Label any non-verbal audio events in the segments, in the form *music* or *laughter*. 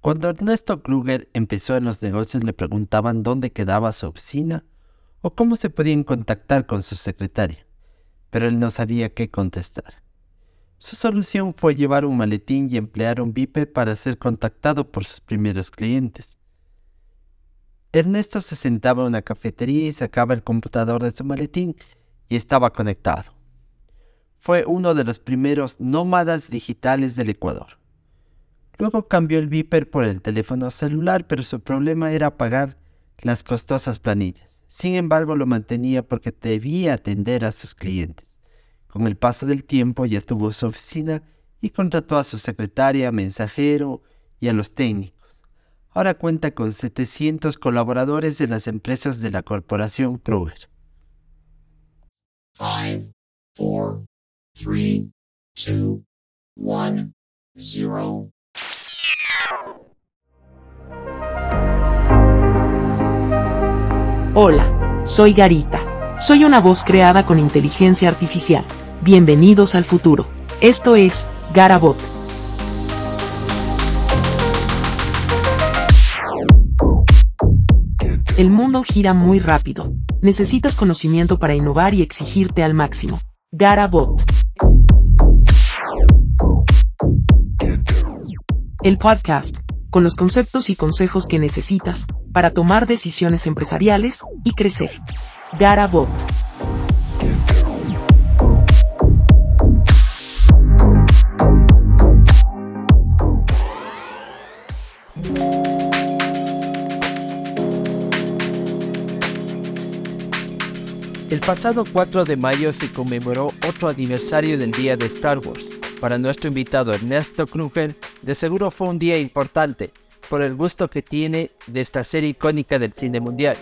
Cuando Ernesto Kruger empezó en los negocios le preguntaban dónde quedaba su oficina o cómo se podían contactar con su secretaria, pero él no sabía qué contestar. Su solución fue llevar un maletín y emplear un VIP para ser contactado por sus primeros clientes. Ernesto se sentaba en una cafetería y sacaba el computador de su maletín y estaba conectado. Fue uno de los primeros nómadas digitales del Ecuador. Luego cambió el Viper por el teléfono celular, pero su problema era pagar las costosas planillas. Sin embargo, lo mantenía porque debía atender a sus clientes. Con el paso del tiempo ya tuvo su oficina y contrató a su secretaria, mensajero y a los técnicos. Ahora cuenta con 700 colaboradores de las empresas de la corporación Kruger. Hola, soy Garita. Soy una voz creada con inteligencia artificial. Bienvenidos al futuro. Esto es Garabot. El mundo gira muy rápido. Necesitas conocimiento para innovar y exigirte al máximo. Garabot. El podcast con los conceptos y consejos que necesitas para tomar decisiones empresariales y crecer. Garabot. El pasado 4 de mayo se conmemoró otro aniversario del día de Star Wars. Para nuestro invitado Ernesto Kruger, de seguro fue un día importante por el gusto que tiene de esta serie icónica del cine mundial.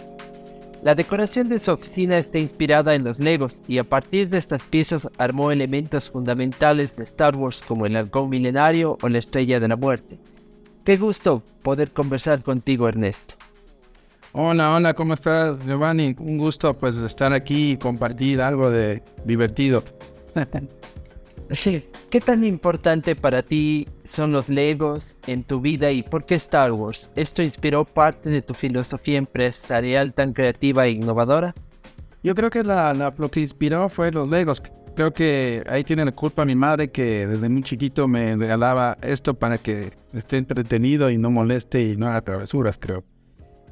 La decoración de su oficina está inspirada en los Legos y a partir de estas piezas armó elementos fundamentales de Star Wars como el halcón milenario o la estrella de la muerte. Qué gusto poder conversar contigo Ernesto. Hola, hola, ¿cómo estás Giovanni? Un gusto pues estar aquí y compartir algo de divertido. *laughs* ¿Qué tan importante para ti son los Legos en tu vida y por qué Star Wars? ¿Esto inspiró parte de tu filosofía empresarial tan creativa e innovadora? Yo creo que lo que inspiró fue los Legos. Creo que ahí tiene la culpa mi madre que desde muy chiquito me regalaba esto para que esté entretenido y no moleste y no haga travesuras, creo.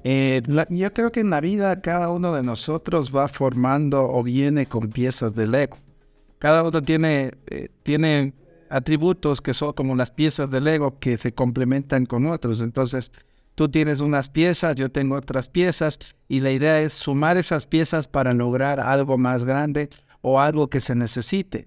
Eh, yo creo que en la vida cada uno de nosotros va formando o viene con piezas de Lego cada uno tiene, eh, tiene atributos que son como las piezas del Lego que se complementan con otros. Entonces, tú tienes unas piezas, yo tengo otras piezas, y la idea es sumar esas piezas para lograr algo más grande o algo que se necesite.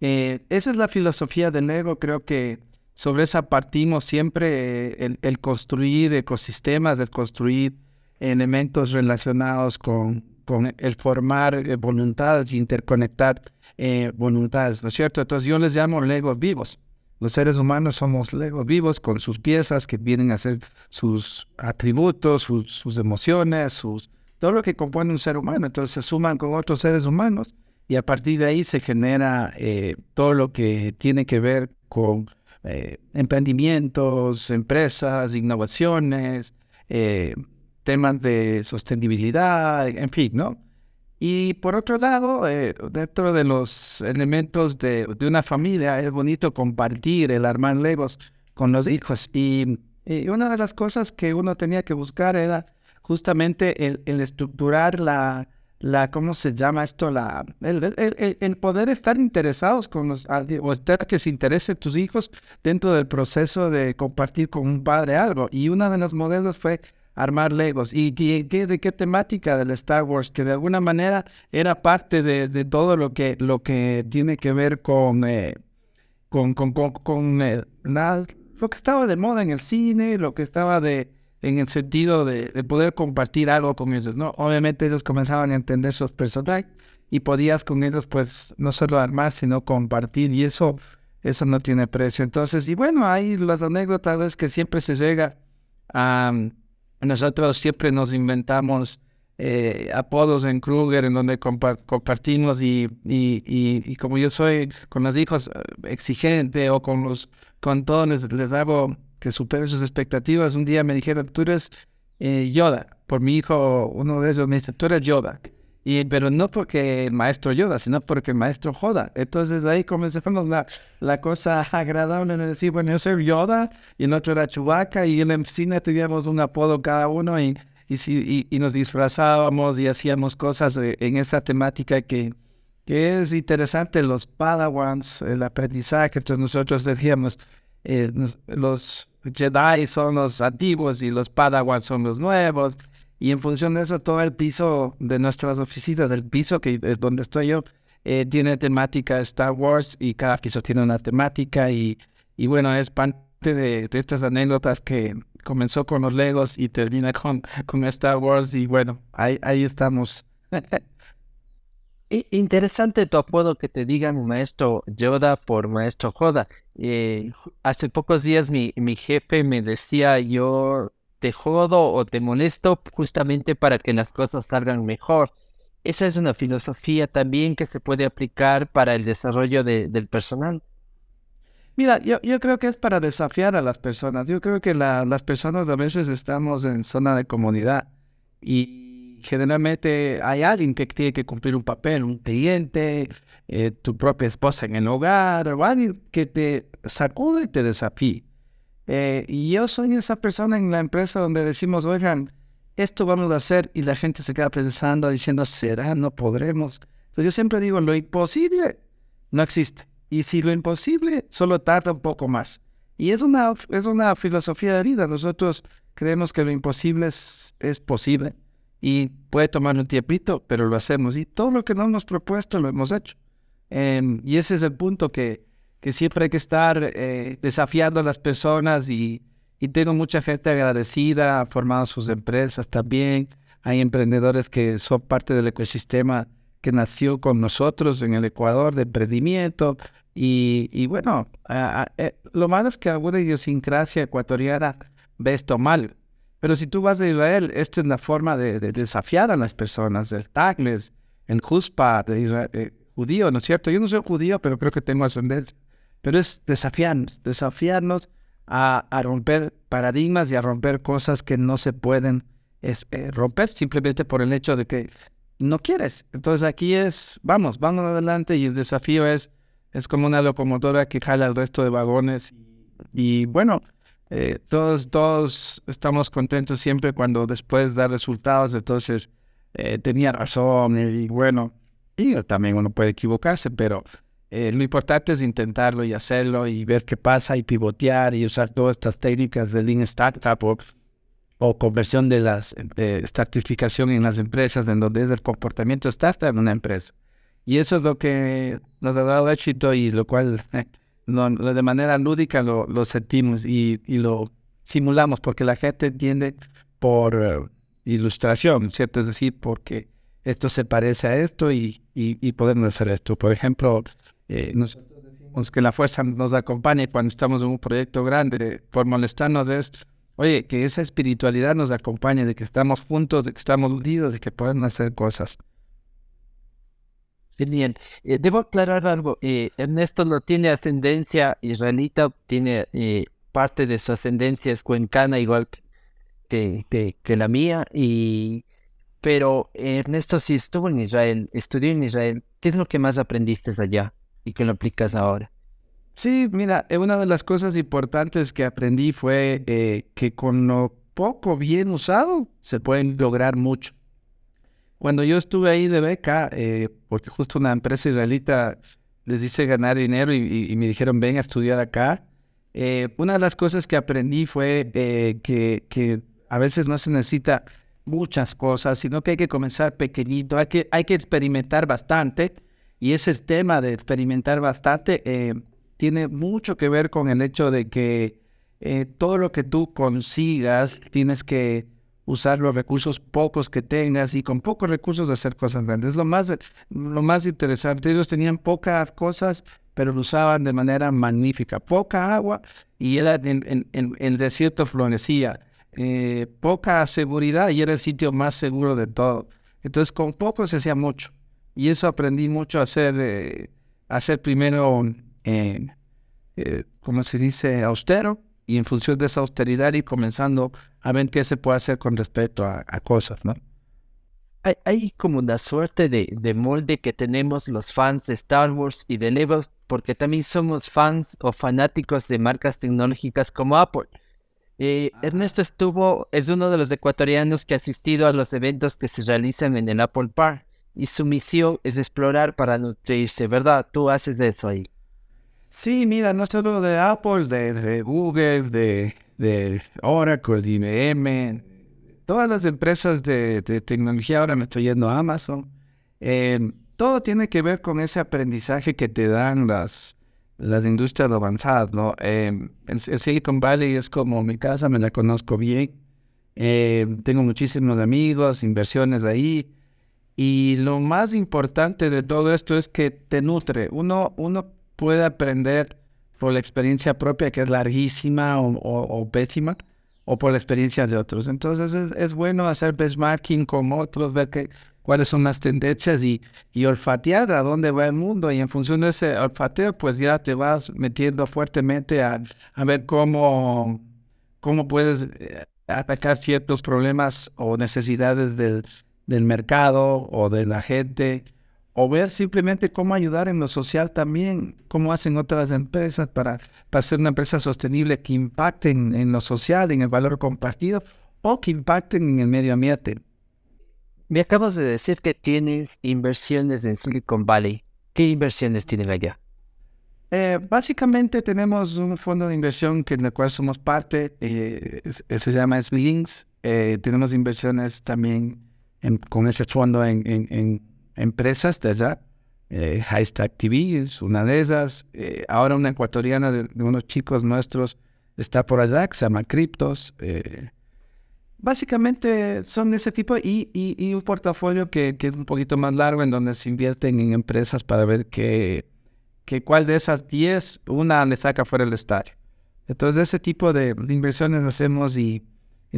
Eh, esa es la filosofía del Lego, creo que sobre esa partimos siempre, eh, el, construir ecosistemas, el construir elementos relacionados con, con el formar voluntades, interconectar eh, voluntades, ¿no es cierto? Entonces yo les llamo legos vivos. Los seres humanos somos legos vivos con sus piezas que vienen a ser sus atributos, sus, emociones, todo lo que compone un ser humano. Entonces se suman con otros seres humanos y a partir de ahí se genera eh, todo lo que tiene que ver con eh, emprendimientos, empresas, innovaciones, temas de sostenibilidad, en fin, ¿no? Y por otro lado, eh, dentro de los elementos de, una familia, es bonito compartir el armar legos con los hijos. Y, una de las cosas que uno tenía que buscar era justamente el, estructurar la, la, ¿cómo se llama esto? La, el, el, poder estar interesados con los, o estar que se interesen tus hijos dentro del proceso de compartir con un padre algo. Y uno de los modelos fue armar Legos. ¿Y de qué temática del Star Wars? Que de alguna manera era parte de, todo lo que, lo que tiene que ver con, eh, con, con, con, eh, lo que estaba de moda en el cine, lo que estaba de en el sentido de, poder compartir algo con ellos, ¿no? Obviamente ellos comenzaban a entender sus personajes y podías con ellos pues no solo armar, sino compartir y eso, eso no tiene precio. Entonces, y bueno, hay las anécdotas es que siempre se llega a, nosotros siempre nos inventamos eh, apodos en Kruger en donde compartimos y, y, y, como yo soy con los hijos eh, exigente o con los con todos les, hago que superen sus expectativas. Un día me dijeron, tú eres eh, Yoda. Por mi hijo, uno de ellos me dice, tú eres Yoda. Y, pero no porque el maestro Yoda, sino porque el maestro joda. Entonces ahí comenzamos la, la cosa agradable de decir, bueno, yo soy Yoda y el otro era Chewbacca y en la cine teníamos un apodo cada uno y, y, y, nos disfrazábamos y hacíamos cosas en esta temática que, que es interesante, los Padawans, el aprendizaje. Entonces nosotros decíamos, eh, los Jedi son los antiguos y los Padawans son los nuevos. Y en función de eso, todo el piso de nuestras oficinas, del piso que es donde estoy yo, eh, tiene temática Star Wars y cada piso tiene una temática y, y bueno, es parte de, estas anécdotas que comenzó con los Legos y termina con, con Star Wars y bueno, ahí, ahí estamos. Interesante tu apodo que te digan maestro Yoda por maestro Joda. Eh, hace pocos días mi, mi jefe me decía yo te jodo o te molesto justamente para que las cosas salgan mejor. Esa es una filosofía también que se puede aplicar para el desarrollo del personal. Mira, yo, yo, creo que es para desafiar a las personas. Yo creo que las personas a veces estamos en zona de comodidad y generalmente hay alguien que tiene que cumplir un papel, un cliente, eh, tu propia esposa en el hogar o alguien que te sacude y te desafíe. Eh, y yo soy esa persona en la empresa donde decimos, oigan, esto vamos a hacer y la gente se queda pensando, diciendo, ¿será? No podremos. Entonces yo siempre digo, lo imposible no existe. Y si lo imposible solo tarda un poco más. Y es una, es una filosofía de vida. Nosotros creemos que lo imposible es, es posible y puede tomar un tiempito, pero lo hacemos. Y todo lo que nos hemos propuesto lo hemos hecho. Em, y ese es el punto que, que siempre hay que estar eh, desafiando a las personas y, y, tengo mucha gente agradecida, ha formado sus empresas también. Hay emprendedores que son parte del ecosistema que nació con nosotros en el Ecuador de emprendimiento. Y, y bueno, eh, lo malo es que alguna idiosincrasia ecuatoriana ve esto mal. Pero si tú vas a Israel, esta es la forma de, desafiar a las personas, el tagles, el eh, judío, ¿no es cierto? Yo no soy judío, pero creo que tengo ascendencia pero es desafiarnos, desafiarnos a, romper paradigmas y a romper cosas que no se pueden eh, romper simplemente por el hecho de que no quieres. Entonces aquí es, vamos, vamos adelante y el desafío es, es como una locomotora que jala el resto de vagones y, bueno, eh, todos, todos estamos contentos siempre cuando después da resultados, entonces eh, tenía razón y, bueno, y también uno puede equivocarse, pero eh, lo importante es intentarlo y hacerlo y ver qué pasa y pivotear y usar todas estas técnicas de Lean Startup o, conversión de las de en las empresas en donde es el comportamiento startup en una empresa. Y eso es lo que nos ha dado éxito y lo cual *laughs* de manera lúdica lo, sentimos y, y, lo simulamos porque la gente entiende por eh, ilustración, ¿cierto? Es decir, porque esto se parece a esto y, y, y podemos hacer esto. Por ejemplo, eh, nosotros decimos que la fuerza nos acompañe cuando estamos en un proyecto grande, por molestarnos es, oye, que esa espiritualidad nos acompañe, de que estamos juntos, de que estamos unidos, de que podemos hacer cosas. Bien, eh, debo aclarar algo. Eh, Ernesto no tiene ascendencia israelita, tiene parte de su ascendencia es cuencana, igual que, que, que, la mía, y pero Ernesto sí estuvo en Israel, estudió en Israel. ¿Qué es lo que más aprendiste allá? Y que lo aplicas ahora? Sí, mira, eh, una de las cosas importantes que aprendí fue eh, que con lo poco bien usado se pueden lograr mucho. Cuando yo estuve ahí de beca, eh, porque justo una empresa israelita les hice ganar dinero y, me dijeron ven a estudiar acá, una de las cosas que aprendí fue que, que a veces no se necesita muchas cosas, sino que hay que comenzar pequeñito, hay que, hay que experimentar bastante y ese tema de experimentar bastante eh, tiene mucho que ver con el hecho de que eh, todo lo que tú consigas tienes que usar los recursos pocos que tengas y con pocos recursos hacer cosas grandes. Lo más, lo más interesante, ellos tenían pocas cosas, pero lo usaban de manera magnífica. Poca agua y era en, el desierto florecía. Eh, poca seguridad y era el sitio más seguro de todo. Entonces con poco se hacía mucho. Y eso aprendí mucho a hacer, eh, hacer primero, eh, eh, como se dice, austero y en función de esa austeridad y comenzando a ver qué se puede hacer con respecto a, cosas, ¿no? Hay, hay, como una suerte de, de, molde que tenemos los fans de Star Wars y de Lego, porque también somos fans o fanáticos de marcas tecnológicas como Apple. Eh, Ernesto estuvo, es uno de los ecuatorianos que ha asistido a los eventos que se realizan en el Apple Park y su misión es explorar para nutrirse, ¿verdad? Tú haces eso ahí. Sí, mira, no solo de Apple, de, Google, de, de, Oracle, de IBM, todas las empresas de, tecnología, ahora me estoy yendo a Amazon, eh, todo tiene que ver con ese aprendizaje que te dan las, las industrias avanzadas, ¿no? Eh, el, Silicon Valley es como mi casa, me la conozco bien. Eh, tengo muchísimos amigos, inversiones ahí. Y lo más importante de todo esto es que te nutre. Uno, uno puede aprender por la experiencia propia, que es larguísima o, pésima, o por la experiencia de otros. Entonces es, bueno hacer benchmarking con otros, ver que cuáles son las tendencias y, y, olfatear a dónde va el mundo. Y en función de ese olfateo, pues ya te vas metiendo fuertemente a, a ver cómo, cómo puedes eh, atacar ciertos problemas o necesidades del, del mercado o de la gente. O ver simplemente cómo ayudar en lo social también, cómo hacen otras empresas para, para ser una empresa sostenible que impacten en lo social, en el valor compartido o que impacten en el medio ambiente. Me acabas de decir que tienes inversiones en Silicon Valley. ¿Qué inversiones tienen allá? Eh, básicamente tenemos un fondo de inversión que en el cual somos parte, eh, se llama SBLinks. Eh, tenemos inversiones también con ese fondo en, empresas de allá. Eh, Highstack TV es una de esas. ahora una ecuatoriana de, de, unos chicos nuestros está por allá que se llama Cryptos. Básicamente son ese tipo y, un portafolio que, es un poquito más largo en donde se invierten en empresas para ver que, que cuál de esas 10 una le saca fuera el estadio. Entonces ese tipo de, inversiones hacemos y,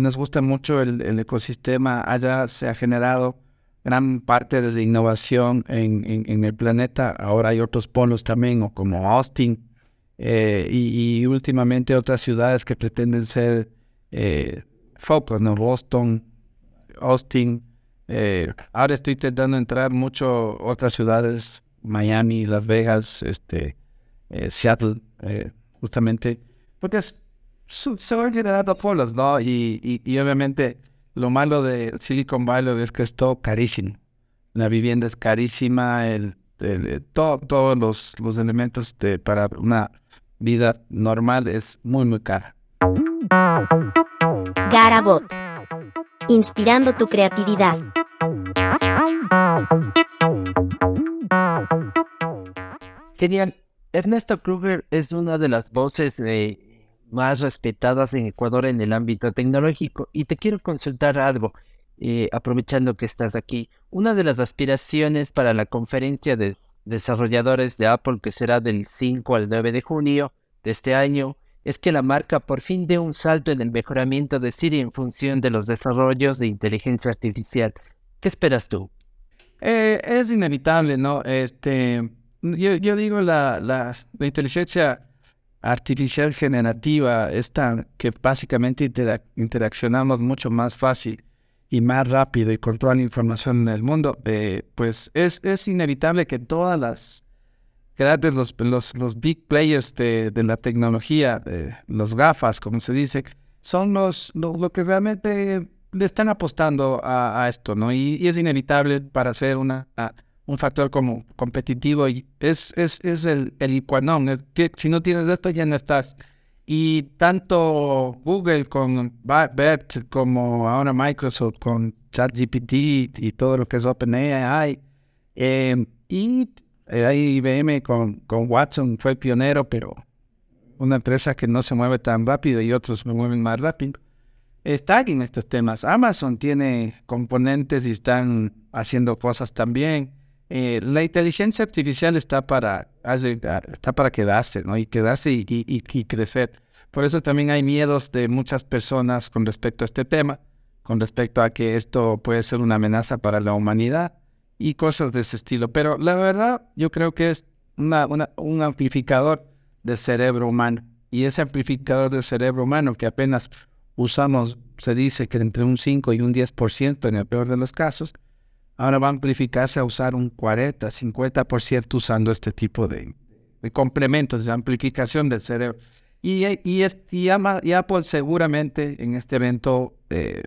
nos gusta mucho el, ecosistema. Allá se ha generado gran parte de la innovación en, el planeta. Ahora hay otros polos también, o como Austin eh, y, últimamente otras ciudades que pretenden ser... Eh, focos, ¿no? Boston, Austin. Eh, ahora estoy intentando entrar mucho otras ciudades, Miami, Las Vegas, este, Seattle, justamente, porque se van generando polos, ¿no? Y, y, obviamente lo malo de Silicon Valley es que es todo carísimo. La vivienda es carísima, el, todos los, los elementos de, para una vida normal es muy, muy cara. Garabot. Inspirando tu creatividad. Genial. Ernesto Kruger es una de las voces eh, más respetadas en Ecuador en el ámbito tecnológico y te quiero consultar algo, eh, aprovechando que estás aquí. Una de las aspiraciones para la conferencia de desarrolladores de Apple que será del 5 al 9 de junio de este año es que la marca por fin dé un salto en el mejoramiento de Siri en función de los desarrollos de inteligencia artificial. ¿Qué esperas tú? Eh, es inevitable, ¿no? Este, yo, digo la, la, inteligencia artificial generativa, esta que básicamente interaccionamos mucho más fácil y más rápido y con toda la información en el mundo, eh, pues es, es inevitable que todas las grandes, los, los, los big players de, de la tecnología, los gafas, como se dice, son los, lo, que realmente le están apostando a, esto, ¿no? Y, es inevitable para ser una, un factor como competitivo y es, es, es el, el Si no tienes esto, ya no estás. Y tanto Google con BERT como ahora Microsoft con ChatGPT y todo lo que es OpenAI, eh, y eh, IBM con, con Watson fue pionero, pero una empresa que no se mueve tan rápido y otros se mueven más rápido. Están en estos temas. Amazon tiene componentes y están haciendo cosas también. Eh, la inteligencia artificial está para, está para quedarse, ¿no? Y quedarse y, y, crecer. Por eso también hay miedos de muchas personas con respecto a este tema, con respecto a que esto puede ser una amenaza para la humanidad y cosas de ese estilo. Pero la verdad, yo creo que es una, un amplificador del cerebro humano. y ese amplificador del cerebro humano que apenas usamos, se dice que entre un 5 y un 10% en el peor de los casos, ahora va a amplificarse a usar un 40, 50% usando este tipo de, complementos de amplificación del cerebro. Y, y, y Apple seguramente en este evento eh,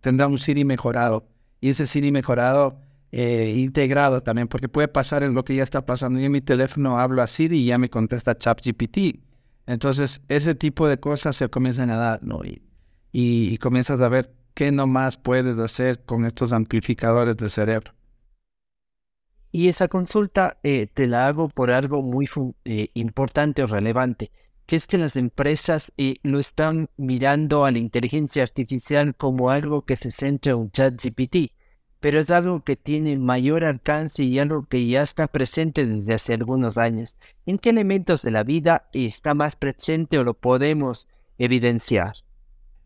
tendrá un Siri mejorado. Y ese Siri mejorado eh, integrado también, porque puede pasar en lo que ya está pasando. Yo en mi teléfono hablo a Siri y ya me contesta ChatGPT. Entonces, ese tipo de cosas se comienzan a dar, ¿no? Y, y, comienzas a ver qué nomás puedes hacer con estos amplificadores de cerebro. Y esa consulta eh, te la hago por algo muy eh, importante o relevante, que es que las empresas lo están mirando a la inteligencia artificial como algo que se centra en un chat GPT pero es algo que tiene mayor alcance y algo que ya está presente desde hace algunos años. ¿En qué elementos de la vida está más presente o lo podemos evidenciar?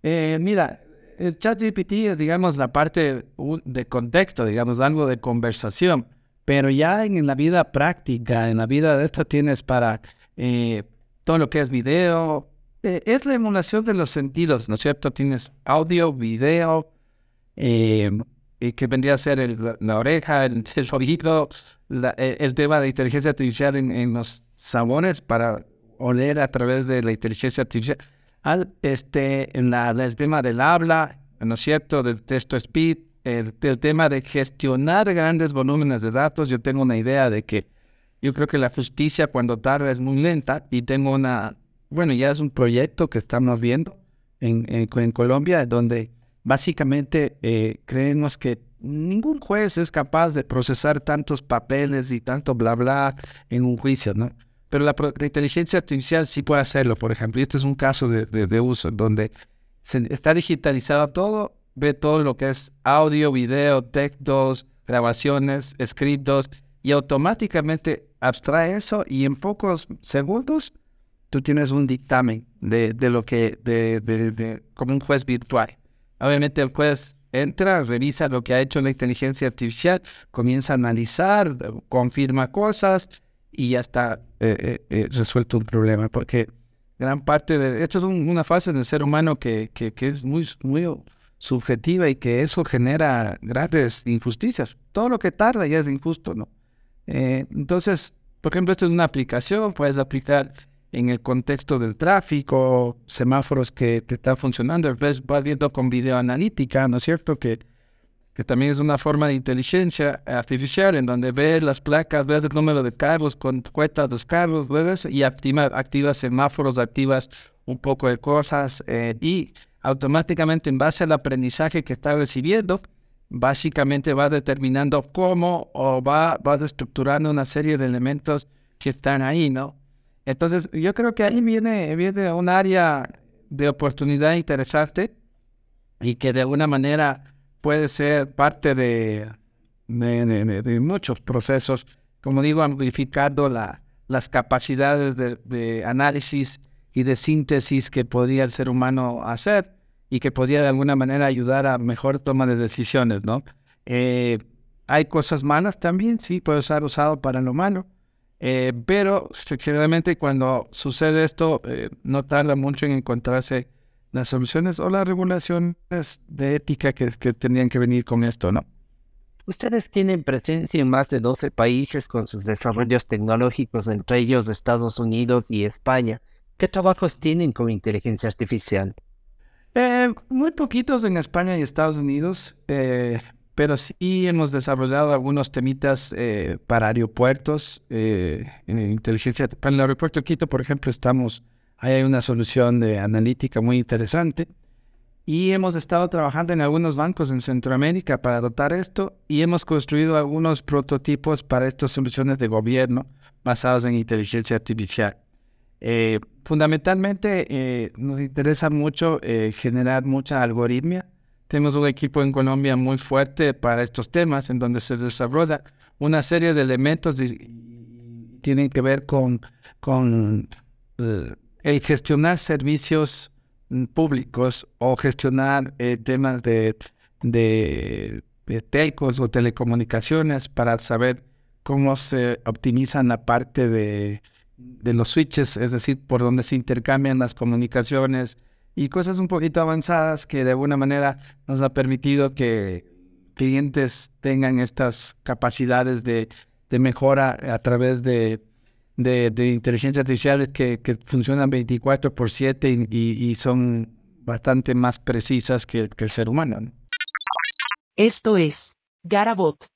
Eh, mira, el ChatGPT es, digamos, la parte de contexto, digamos, algo de conversación, pero ya en la vida práctica, en la vida de esto tienes para eh, todo lo que es video, eh, es la emulación de los sentidos, ¿no es cierto? Tienes audio, video, y que vendría a ser la, oreja, el, *laughs* el oído, e, el, tema de inteligencia artificial en, los sabores para oler a través de la inteligencia artificial. Al, este, en la, el tema del habla, ¿no es cierto?, del texto speed, el, tema de gestionar grandes volúmenes de datos. Yo tengo una idea de que yo creo que la justicia cuando tarda es muy lenta y tengo una, bueno, ya es un proyecto que estamos viendo en, en, en Colombia donde Básicamente, eh, creemos que ningún juez es capaz de procesar tantos papeles y tanto bla bla en un juicio, ¿no? Pero la, inteligencia artificial sí puede hacerlo, por ejemplo. Y este es un caso de, de, uso donde se, está digitalizado todo, ve todo lo que es audio, video, textos, grabaciones, escritos, y automáticamente abstrae eso y en pocos segundos tú tienes un dictamen de, de lo que, de, de, como un juez virtual. Obviamente el juez entra, revisa lo que ha hecho la inteligencia artificial, comienza a analizar, confirma cosas y ya está eh, eh, eh, resuelto un problema. Porque gran parte de esto es una fase del ser humano que, que, es muy, muy subjetiva y que eso genera grandes injusticias. Todo lo que tarda ya es injusto, ¿no? entonces, por ejemplo, esto es una aplicación, puedes aplicar en el contexto del tráfico, semáforos que, están funcionando, ves, vas viendo con videoanalítica, ¿no es cierto? Que, que también es una forma de inteligencia artificial en donde ves las placas, ves el número de carros, cuentas los carros, ves y activa, activas semáforos, activas un poco de cosas eh, y automáticamente en base al aprendizaje que está recibiendo, básicamente va determinando cómo o va, va estructurando una serie de elementos que están ahí, ¿no? Entonces, yo creo que ahí viene, viene un área de oportunidad interesante y que de alguna manera puede ser parte de, de, muchos procesos, como digo, amplificando la, las capacidades de, análisis y de síntesis que podría el ser humano hacer y que podría de alguna manera ayudar a mejor toma de decisiones, ¿no? Eh, hay cosas malas también, sí, puede ser usado para lo malo, eh, pero generalmente cuando sucede esto, eh, no tarda mucho en encontrarse las soluciones o las regulaciones de ética que, que tendrían que venir con esto, ¿no? Ustedes tienen presencia en más de 12 países con sus desarrollos tecnológicos, entre ellos Estados Unidos y España. ¿Qué trabajos tienen con inteligencia artificial? Eh, muy poquitos en España y Estados Unidos. Eh, pero sí hemos desarrollado algunos temitas eh, para aeropuertos, eh, en inteligencia. Para el aeropuerto de Quito, por ejemplo, estamos, hay una solución de analítica muy interesante. Y hemos estado trabajando en algunos bancos en Centroamérica para dotar esto y hemos construido algunos prototipos para estas soluciones de gobierno basadas en inteligencia artificial. Eh, fundamentalmente nos interesa mucho generar mucha algoritmia tenemos un equipo en Colombia muy fuerte para estos temas, en donde se desarrolla una serie de elementos y, tienen que ver con, con eh, el gestionar servicios mm, públicos o gestionar eh, temas de, de, telcos o telecomunicaciones para saber cómo se optimizan la parte de, de los switches, es decir, por donde se intercambian las comunicaciones y cosas un poquito avanzadas que de alguna manera nos ha permitido que clientes tengan estas capacidades de, mejora a través de, de, inteligencia artificial que, funcionan 24 por 7 y, son bastante más precisas que, el ser humano. Esto es Garabot.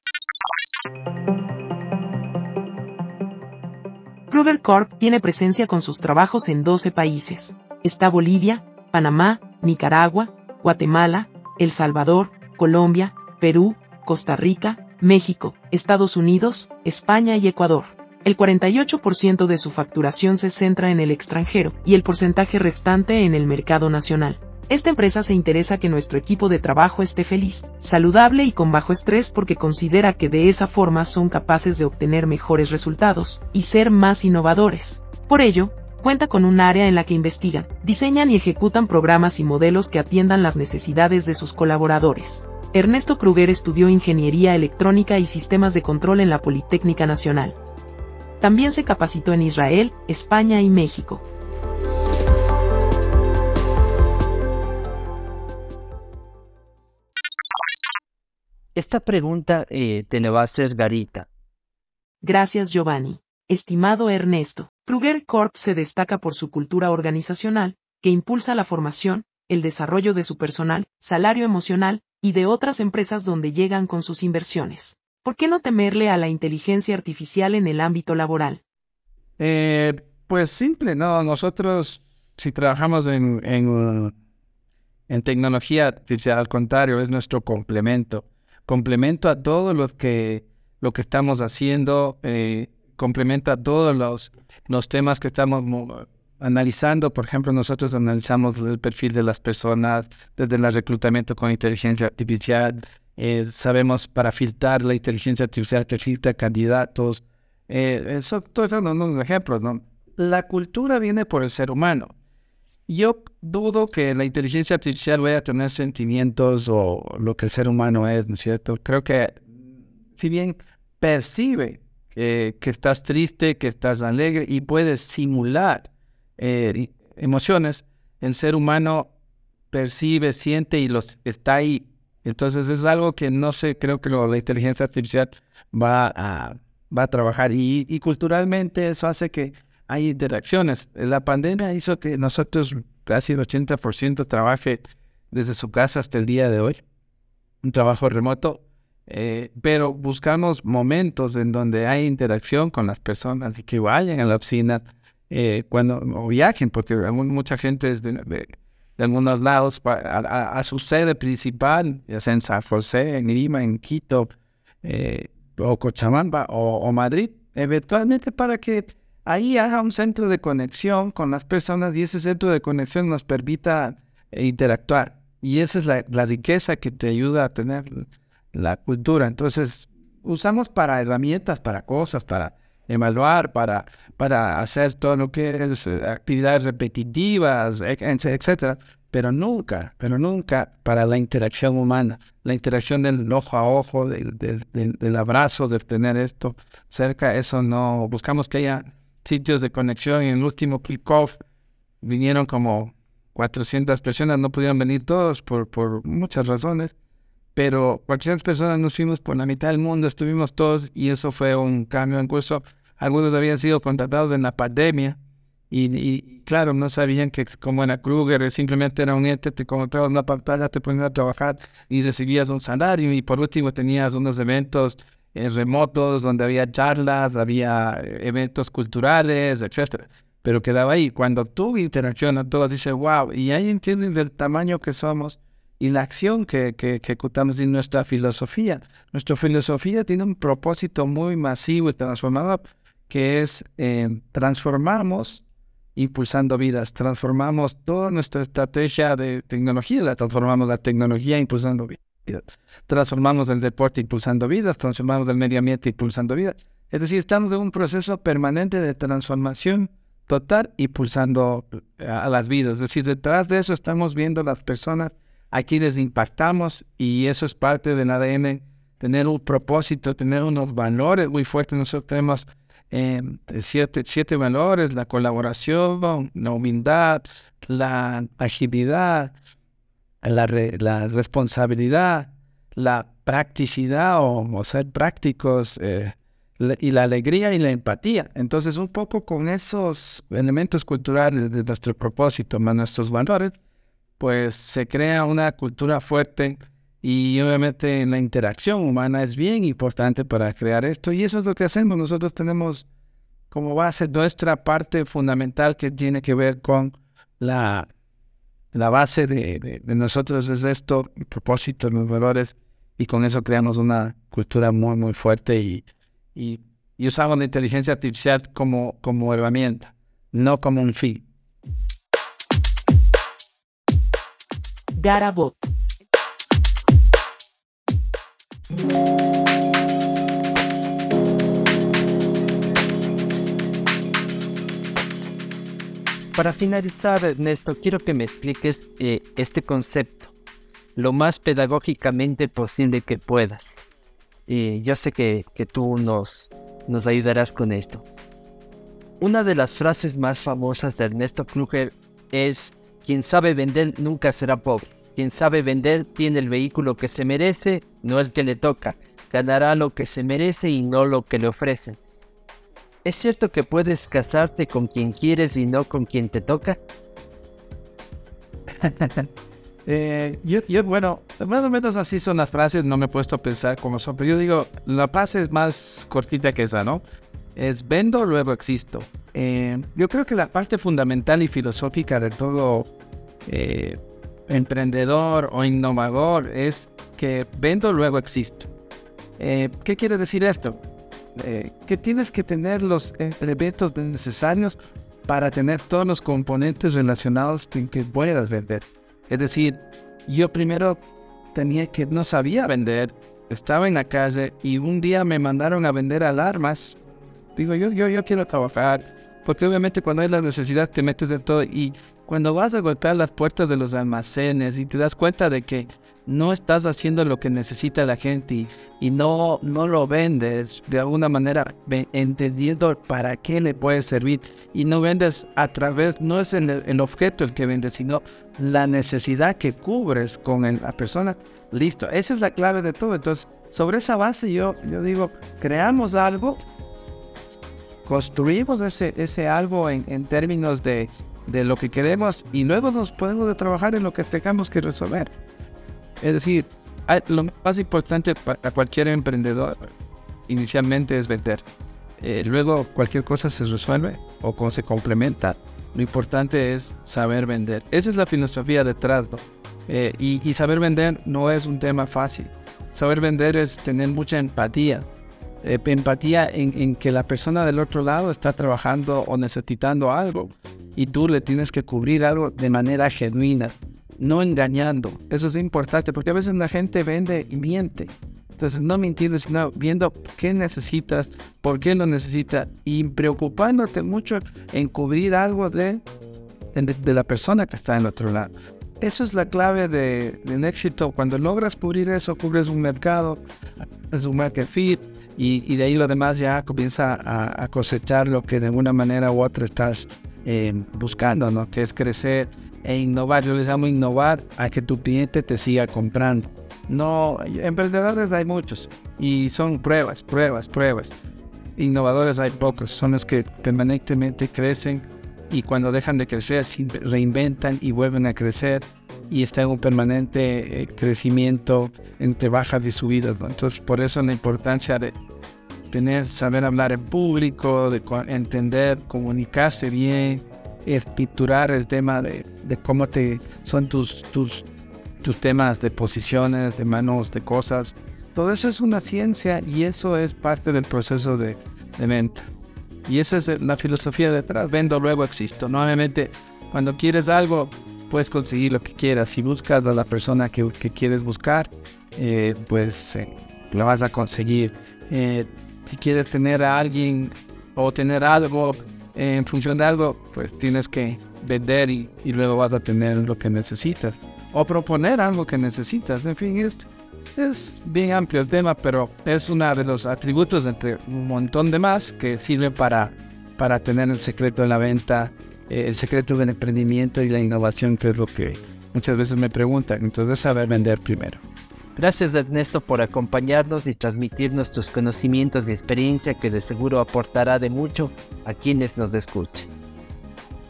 Kruger Corp tiene presencia con sus trabajos en 12 países. Está Bolivia, Panamá, Nicaragua, Guatemala, El Salvador, Colombia, Perú, Costa Rica, México, Estados Unidos, España y Ecuador. El 48% de su facturación se centra en el extranjero y el porcentaje restante en el mercado nacional. Esta empresa se interesa que nuestro equipo de trabajo esté feliz, saludable y con bajo estrés porque considera que de esa forma son capaces de obtener mejores resultados y ser más innovadores. Por ello, cuenta con un área en la que investigan, diseñan y ejecutan programas y modelos que atiendan las necesidades de sus colaboradores. Ernesto Kruger estudió Ingeniería Electrónica y Sistemas de Control en la Politécnica Nacional. También se capacitó en Israel, España y México. Esta pregunta eh, te la va a hacer Garita. Gracias Giovanni. Estimado Ernesto, Kruger Corp se destaca por su cultura organizacional, que impulsa la formación, el desarrollo de su personal, salario emocional, y de otras empresas donde llegan con sus inversiones. ¿Por qué no temerle a la inteligencia artificial en el ámbito laboral? Eh, pues simple, ¿no? Nosotros, si trabajamos en, en, tecnología artificial, al contrario, es nuestro complemento complemento a todo lo que, lo que estamos haciendo, eh, complemento a todos los, los temas que estamos analizando. Por ejemplo, nosotros analizamos el perfil de las personas desde el reclutamiento con inteligencia artificial. Eh, sabemos para filtrar la inteligencia artificial que filtra candidatos. Eh, eso, todos son unos ejemplos, ¿no? La cultura viene por el ser humano. Yo dudo que la inteligencia artificial vaya a tener sentimientos o lo que el ser humano es, ¿no es cierto? Creo que si bien percibe que estás triste, que estás alegre y puedes simular eh, emociones, el ser humano percibe, siente y los está ahí. Entonces es algo que no sé, creo que la inteligencia artificial va a, trabajar y, y culturalmente eso hace que hay interacciones. La pandemia hizo que nosotros casi el 80% trabaje desde su casa hasta el día de hoy, un trabajo remoto, eh, pero buscamos momentos en donde hay interacción con las personas y que vayan a la oficina eh, cuando o viajen, porque mucha gente es de, algunos lados a, su sede principal, ya sea en San José, en Lima, en Quito, eh, o Cochabamba o, o Madrid, eventualmente para que ahí haga un centro de conexión con las personas y ese centro de conexión nos permita eh, interactuar. Y esa es la, riqueza que te ayuda a tener la cultura. Entonces, usamos para herramientas, para cosas, para evaluar, para, para hacer todo lo que es eh, actividades repetitivas, etcétera, pero nunca, pero nunca para la interacción humana, la interacción del ojo a ojo, del, del abrazo, de tener esto cerca, eso no, buscamos que haya sitios de conexión. Y en el último kickoff vinieron como 400 personas, no pudieron venir todos por, por muchas razones, pero 400 personas nos fuimos por la mitad del mundo, estuvimos todos y eso fue un cambio en curso. Algunos habían sido contratados en la pandemia y, claro, no sabían que como era Kruger, simplemente era un ente, te contratabas una pantalla, te ponías a trabajar y recibías un salario y por último tenías unos eventos remotos donde había charlas, había eh, eventos culturales, etcétera. Pero quedaba ahí. Cuando tú interaccionas, todos dicen, wow, y ahí entienden del tamaño que somos y la acción que, que, ejecutamos en nuestra filosofía. Nuestra filosofía tiene un propósito muy masivo y transformador, que es eh, transformamos impulsando vidas, transformamos toda nuestra estrategia de tecnología, la transformamos la tecnología impulsando vidas. Transformamos el deporte impulsando vidas, transformamos el medio ambiente impulsando vidas. Es decir, estamos en un proceso permanente de transformación total impulsando eh, a las vidas. Es decir, detrás de eso estamos viendo las personas a quienes impactamos y eso es parte del ADN, tener un propósito, tener unos valores muy fuertes. Nosotros tenemos eh, siete, siete valores, la colaboración, la humildad, la agilidad, la, la responsabilidad, la practicidad o, ser prácticos eh, y la alegría y la empatía. Entonces, un poco con esos elementos culturales de nuestro propósito, más nuestros valores, pues se crea una cultura fuerte y obviamente la interacción humana es bien importante para crear esto y eso es lo que hacemos. Nosotros tenemos como base nuestra parte fundamental que tiene que ver con la, la base de, nosotros es esto, el propósito, los valores y con eso creamos una cultura muy, muy fuerte y, y, usamos la inteligencia artificial como, como herramienta, no como un fin. Garabot. Para finalizar, Ernesto, quiero que me expliques eh, este concepto lo más pedagógicamente posible que puedas. Y yo sé que, tú nos, nos ayudarás con esto. Una de las frases más famosas de Ernesto Kruger es, quien sabe vender nunca será pobre. Quien sabe vender tiene el vehículo que se merece, no el que le toca. Ganará lo que se merece y no lo que le ofrecen. ¿Es cierto que puedes casarte con quien quieres y no con quien te toca? *laughs* Eh, yo, yo, bueno, más o menos así son las frases, no me he puesto a pensar cómo son, pero yo digo, la frase es más cortita que esa, ¿no? Es vendo, luego existo. Eh, yo creo que la parte fundamental y filosófica de todo eh, emprendedor o innovador es que vendo, luego existo. ¿Qué quiere decir esto? que tienes que tener los elementos necesarios para tener todos los componentes relacionados en que puedas vender. Es decir, yo primero tenía que, no sabía vender, estaba en la calle y un día me mandaron a vender alarmas. Digo, yo, yo, yo quiero trabajar, porque obviamente cuando hay la necesidad te metes en todo y cuando vas a golpear las puertas de los almacenes y te das cuenta de que no estás haciendo lo que necesita la gente y, no, no lo vendes de alguna manera entendiendo para qué le puede servir y no vendes a través, no es el, objeto el que vendes, sino la necesidad que cubres con la persona. Listo, esa es la clave de todo. Entonces, sobre esa base yo, yo digo, creamos algo, construimos ese, ese algo en, en términos de, de lo que queremos y luego nos podemos trabajar en lo que tengamos que resolver. Es decir, lo más importante para cualquier emprendedor inicialmente es vender. Eh, luego cualquier cosa se resuelve o se complementa. Lo importante es saber vender. Esa es la filosofía detrás. ¿no? Eh, y, saber vender no es un tema fácil. Saber vender es tener mucha empatía. Eh, empatía en, que la persona del otro lado está trabajando o necesitando algo y tú le tienes que cubrir algo de manera genuina no engañando. Eso es importante porque a veces la gente vende y miente. Entonces, no mintiendo, sino viendo qué necesitas, por qué lo necesitas y preocupándote mucho en cubrir algo de, de, la persona que está en el otro lado. Eso es la clave de, del éxito. Cuando logras cubrir eso, cubres un mercado, es un market fit y, de ahí lo demás ya comienza a, cosechar lo que de una manera u otra estás eh, buscando, ¿no? Que es crecer e innovar. Yo les llamo innovar a que tu cliente te siga comprando. No, emprendedores hay muchos y son pruebas, pruebas, pruebas. Innovadores hay pocos, son los que permanentemente crecen y cuando dejan de crecer reinventan y vuelven a crecer y está en un permanente eh, crecimiento entre bajas y subidas. Entonces por eso la importancia de tener, saber hablar en público, de entender, comunicarse bien, estructurar el tema de, cómo te son tus, tus, tus temas de posiciones, de manos, de cosas. Todo eso es una ciencia y eso es parte del proceso de, venta. Y esa es la filosofía detrás. Vendo, luego existo. Nuevamente, cuando quieres algo, puedes conseguir lo que quieras. Si buscas a la persona que, quieres buscar, eh, pues eh, lo vas a conseguir. Eh, si quieres tener a alguien o tener algo en función de algo, pues tienes que vender y, luego vas a tener lo que necesitas. O proponer algo que necesitas. En fin, es, Es bien amplio el tema, pero es uno de los atributos entre un montón de más que sirven para, para tener el secreto de la venta, eh, el secreto del emprendimiento y la innovación, que es lo que muchas veces me preguntan. Entonces, saber vender primero. Gracias Ernesto por acompañarnos y transmitirnos tus conocimientos y experiencia que de seguro aportará de mucho a quienes nos escuchen.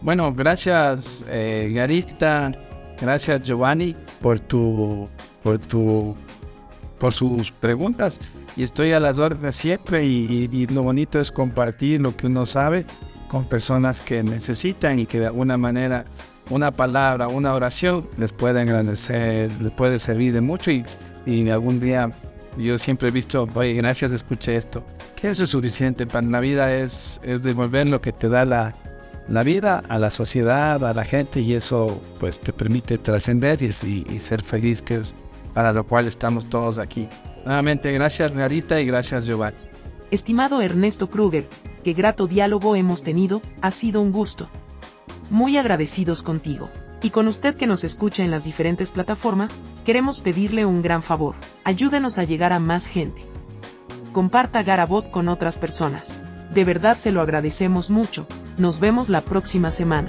Bueno, gracias eh, Garita, gracias Giovanni por tu, por tu, por sus preguntas y estoy a las órdenes siempre y, lo bonito es compartir lo que uno sabe con personas que necesitan y que de alguna manera una palabra, una oración les puede agradecer, les puede servir de mucho y y algún día yo siempre he visto, oye, gracias, escuché esto. Que eso es suficiente. Para la vida es, es devolver lo que te da la, la vida a la sociedad, a la gente y eso pues te permite trascender y, y, ser feliz, que es para lo cual estamos todos aquí. Nuevamente, gracias Narita y gracias Giovanni. Estimado Ernesto Kruger, qué grato diálogo hemos tenido, ha sido un gusto. Muy agradecidos contigo. Y con usted que nos escucha en las diferentes plataformas, queremos pedirle un gran favor. Ayúdenos a llegar a más gente. Comparta Garabot con otras personas. De verdad se lo agradecemos mucho. Nos vemos la próxima semana.